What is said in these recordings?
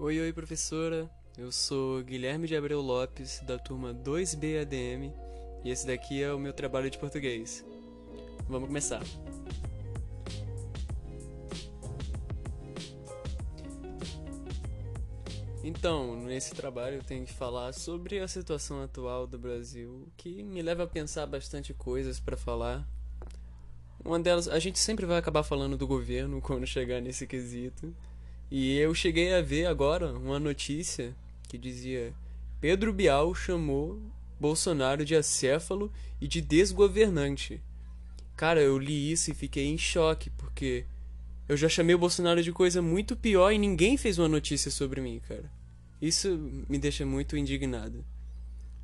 Oi, oi, professora. Eu sou Guilherme de Abreu Lopes, da turma 2B ADM, e esse daqui é o meu trabalho de português. Vamos começar. Então, nesse trabalho eu tenho que falar sobre a situação atual do Brasil, que me leva a pensar bastante coisas para falar. Uma delas, a gente sempre vai acabar falando do governo quando chegar nesse quesito. E eu cheguei a ver agora uma notícia que dizia: Pedro Bial chamou Bolsonaro de acéfalo e de desgovernante. Cara, eu li isso e fiquei em choque, porque eu já chamei o Bolsonaro de coisa muito pior e ninguém fez uma notícia sobre mim, cara. Isso me deixa muito indignado.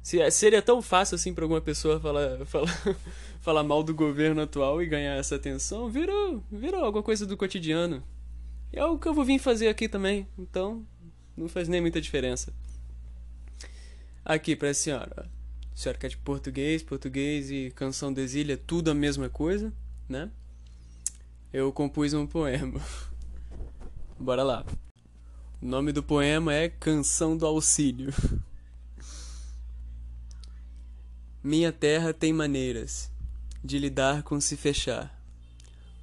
Se, seria tão fácil assim para alguma pessoa falar, falar, falar mal do governo atual e ganhar essa atenção, virou, virou alguma coisa do cotidiano. É o que eu vou vir fazer aqui também, então não faz nem muita diferença. Aqui para a senhora. A senhora quer de português, português e canção de exília, tudo a mesma coisa, né? Eu compus um poema. Bora lá. O nome do poema é Canção do Auxílio. Minha terra tem maneiras de lidar com se fechar.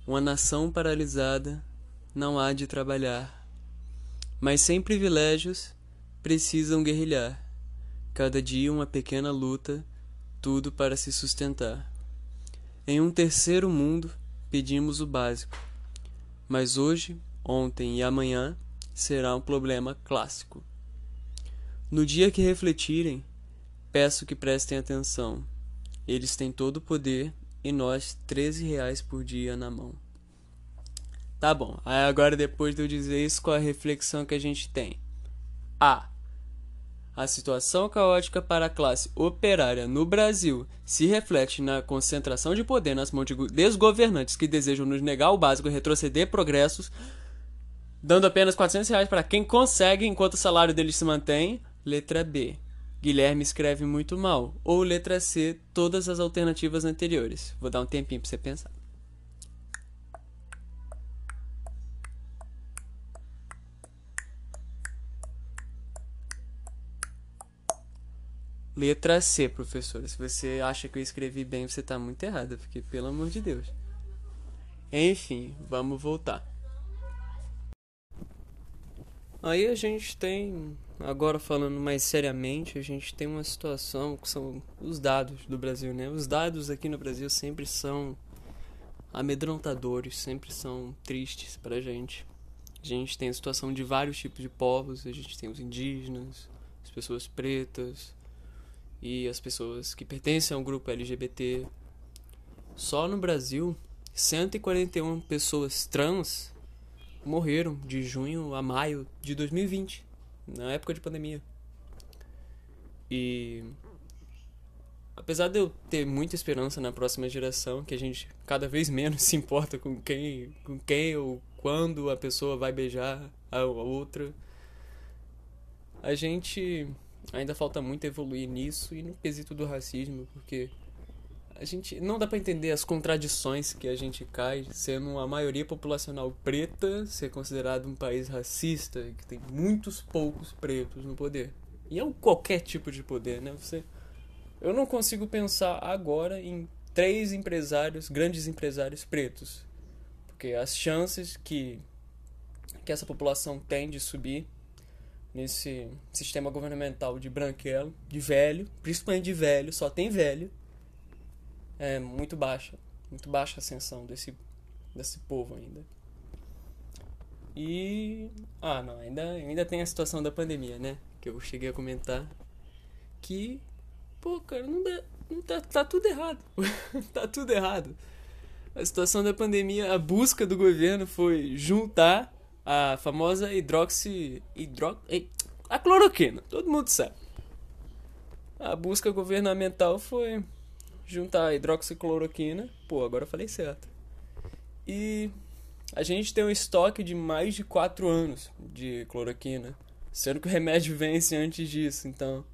Uma nação paralisada não há de trabalhar. Mas sem privilégios, precisam guerrilhar. Cada dia uma pequena luta, tudo para se sustentar. Em um terceiro mundo, pedimos o básico. Mas hoje, ontem e amanhã será um problema clássico. No dia que refletirem, peço que prestem atenção. Eles têm todo o poder e nós 13 reais por dia na mão. Tá bom. Aí agora depois de eu dizer isso, qual a reflexão que a gente tem? A. A situação caótica para a classe operária no Brasil se reflete na concentração de poder nas mãos de desgovernantes que desejam nos negar o básico e retroceder progressos, dando apenas 400 reais para quem consegue enquanto o salário deles se mantém. Letra B. Guilherme escreve muito mal. Ou letra C, todas as alternativas anteriores. Vou dar um tempinho para você pensar. Letra C, professora. Se você acha que eu escrevi bem, você está muito errada, porque pelo amor de Deus. Enfim, vamos voltar. Aí a gente tem, agora falando mais seriamente, a gente tem uma situação que são os dados do Brasil, né? Os dados aqui no Brasil sempre são amedrontadores, sempre são tristes pra gente. A gente tem a situação de vários tipos de povos, a gente tem os indígenas, as pessoas pretas, e as pessoas que pertencem ao grupo LGBT. Só no Brasil, 141 pessoas trans morreram de junho a maio de 2020, na época de pandemia. E apesar de eu ter muita esperança na próxima geração, que a gente cada vez menos se importa com quem, com quem ou quando a pessoa vai beijar a outra, a gente ainda falta muito evoluir nisso e no quesito do racismo, porque a gente não dá para entender as contradições que a gente cai sendo a maioria populacional preta ser considerado um país racista que tem muitos poucos pretos no poder. E é um qualquer tipo de poder, né? Você eu não consigo pensar agora em três empresários, grandes empresários pretos, porque as chances que que essa população tem de subir nesse sistema governamental de branquelo, de velho, principalmente de velho, só tem velho, é muito baixa, muito baixa a ascensão desse, desse povo ainda. E. Ah, não, ainda, ainda tem a situação da pandemia, né? Que eu cheguei a comentar. Que. Pô, cara, não dá. Não tá, tá tudo errado. tá tudo errado. A situação da pandemia, a busca do governo foi juntar a famosa hidroxi. Hidro, a cloroquina, todo mundo sabe. A busca governamental foi juntar a hidroxicloroquina. Pô, agora eu falei certo. E a gente tem um estoque de mais de 4 anos de cloroquina. Sendo que o remédio vence antes disso. Então,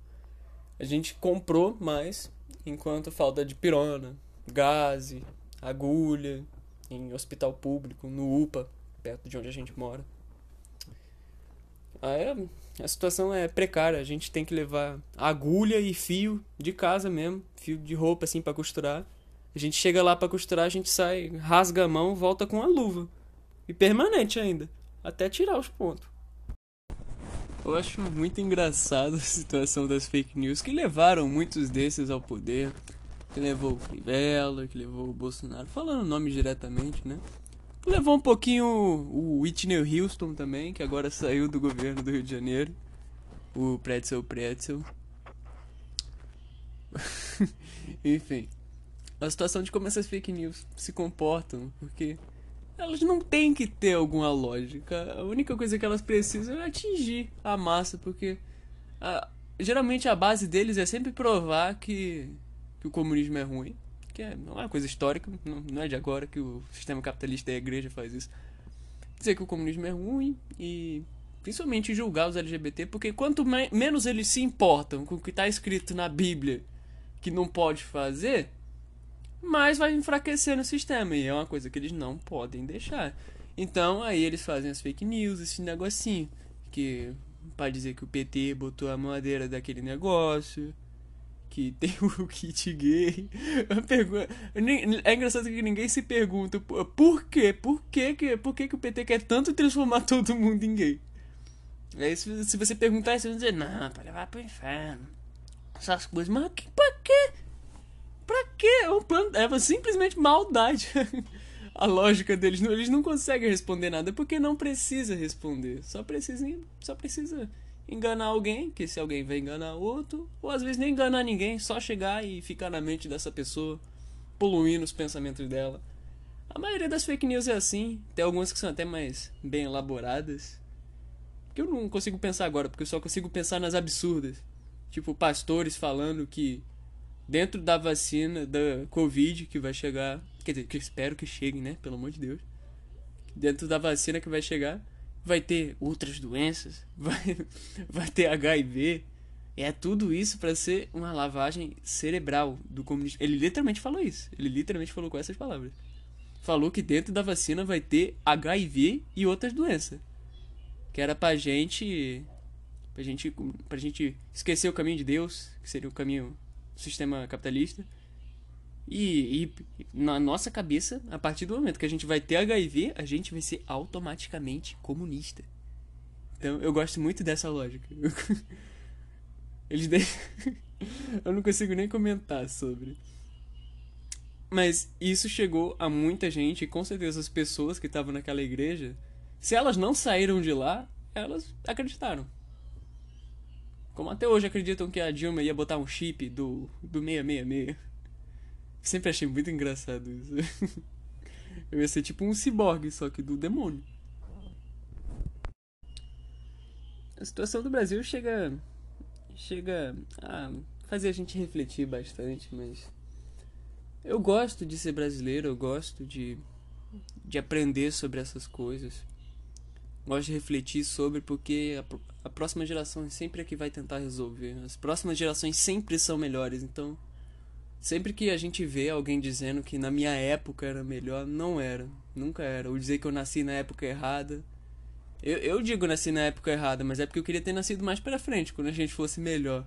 a gente comprou mais enquanto falta de pirona, gase, agulha, em hospital público, no UPA, perto de onde a gente mora. A situação é precária. A gente tem que levar agulha e fio de casa mesmo, fio de roupa assim para costurar. A gente chega lá para costurar, a gente sai, rasga a mão, volta com a luva. E permanente ainda, até tirar os pontos. Eu acho muito engraçado a situação das fake news que levaram muitos desses ao poder. Que levou o Crivella, que levou o Bolsonaro, falando o nome diretamente, né? Levou um pouquinho o Whitney Houston também, que agora saiu do governo do Rio de Janeiro. O Pretzel Pretzel. Enfim. A situação de como essas fake news se comportam, porque elas não têm que ter alguma lógica. A única coisa que elas precisam é atingir a massa, porque a, geralmente a base deles é sempre provar que, que o comunismo é ruim que é, não é uma coisa histórica, não, é de agora que o sistema capitalista e a igreja faz isso. Dizer que o comunismo é ruim e principalmente julgar os LGBT, porque quanto me menos eles se importam com o que está escrito na Bíblia que não pode fazer, mais vai enfraquecer no sistema. E é uma coisa que eles não podem deixar. Então aí eles fazem as fake news, esse negocinho. Que para dizer que o PT botou a madeira daquele negócio que tem o kit gay. É engraçado que ninguém se pergunta por quê? Por quê que, por quê que o PT quer tanto transformar todo mundo em gay? Aí se, se você perguntar, você vai dizer, não, pra levar pro inferno. Essas coisas, mas que, pra quê? Pra quê? É um plano. É simplesmente maldade. A lógica deles. Eles não conseguem responder nada porque não precisa responder. Só precisa. Só precisa enganar alguém, que se alguém vai enganar outro, ou às vezes nem enganar ninguém, só chegar e ficar na mente dessa pessoa, poluindo os pensamentos dela. A maioria das fake news é assim, tem algumas que são até mais bem elaboradas, que eu não consigo pensar agora, porque eu só consigo pensar nas absurdas. Tipo, pastores falando que dentro da vacina da Covid que vai chegar, quer dizer, que eu espero que chegue, né, pelo amor de Deus. Dentro da vacina que vai chegar, vai ter outras doenças, vai, vai ter HIV. É tudo isso para ser uma lavagem cerebral do comunismo. Ele literalmente falou isso. Ele literalmente falou com essas palavras. Falou que dentro da vacina vai ter HIV e outras doenças. Que era pra gente. Pra gente, pra gente esquecer o caminho de Deus, que seria o caminho do sistema capitalista e, e, na nossa cabeça, a partir do momento que a gente vai ter HIV, a gente vai ser automaticamente comunista. Então eu gosto muito dessa lógica. Eles eu não consigo nem comentar sobre. Mas isso chegou a muita gente, e com certeza as pessoas que estavam naquela igreja, se elas não saíram de lá, elas acreditaram. Como até hoje acreditam que a Dilma ia botar um chip do, do 666. Sempre achei muito engraçado isso. Eu ia ser tipo um ciborgue, só que do demônio. A situação do Brasil chega. chega a fazer a gente refletir bastante, mas. Eu gosto de ser brasileiro, eu gosto de, de aprender sobre essas coisas. Gosto de refletir sobre porque a, a próxima geração é sempre é que vai tentar resolver. As próximas gerações sempre são melhores, então Sempre que a gente vê alguém dizendo que na minha época era melhor, não era. Nunca era. Ou dizer que eu nasci na época errada. Eu, eu digo nasci na época errada, mas é porque eu queria ter nascido mais pra frente, quando a gente fosse melhor.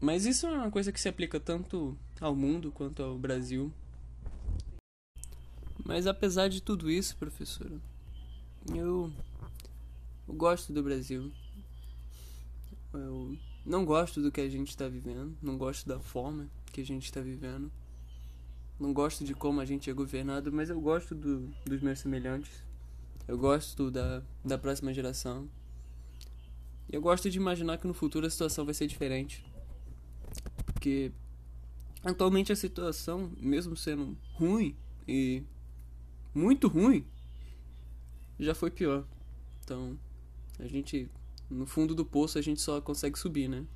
Mas isso é uma coisa que se aplica tanto ao mundo quanto ao Brasil. Mas apesar de tudo isso, professora, eu, eu gosto do Brasil. Eu não gosto do que a gente está vivendo, não gosto da forma que a gente está vivendo, não gosto de como a gente é governado, mas eu gosto do, dos meus semelhantes, eu gosto da, da próxima geração. E eu gosto de imaginar que no futuro a situação vai ser diferente. Porque atualmente a situação, mesmo sendo ruim e muito ruim, já foi pior. Então, a gente no fundo do poço a gente só consegue subir, né?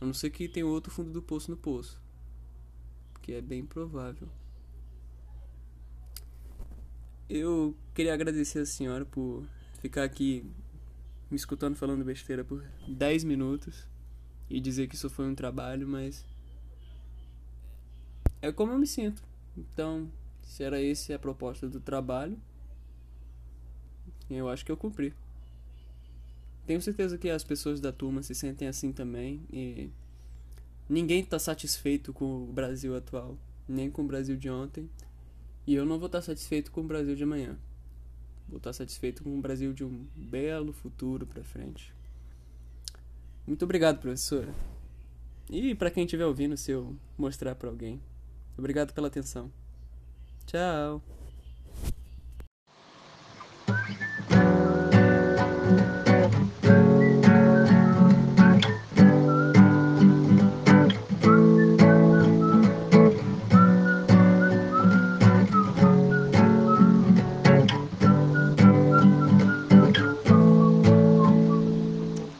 A não ser que tenha outro fundo do poço no poço. Que é bem provável. Eu queria agradecer a senhora por ficar aqui me escutando falando besteira por 10 minutos e dizer que isso foi um trabalho, mas é como eu me sinto. Então, se era esse a proposta do trabalho, eu acho que eu cumpri. Tenho certeza que as pessoas da turma se sentem assim também e ninguém está satisfeito com o Brasil atual, nem com o Brasil de ontem. E eu não vou estar tá satisfeito com o Brasil de amanhã. Vou estar tá satisfeito com o Brasil de um belo futuro para frente. Muito obrigado, professora. E para quem estiver ouvindo, se eu mostrar para alguém. Obrigado pela atenção. Tchau.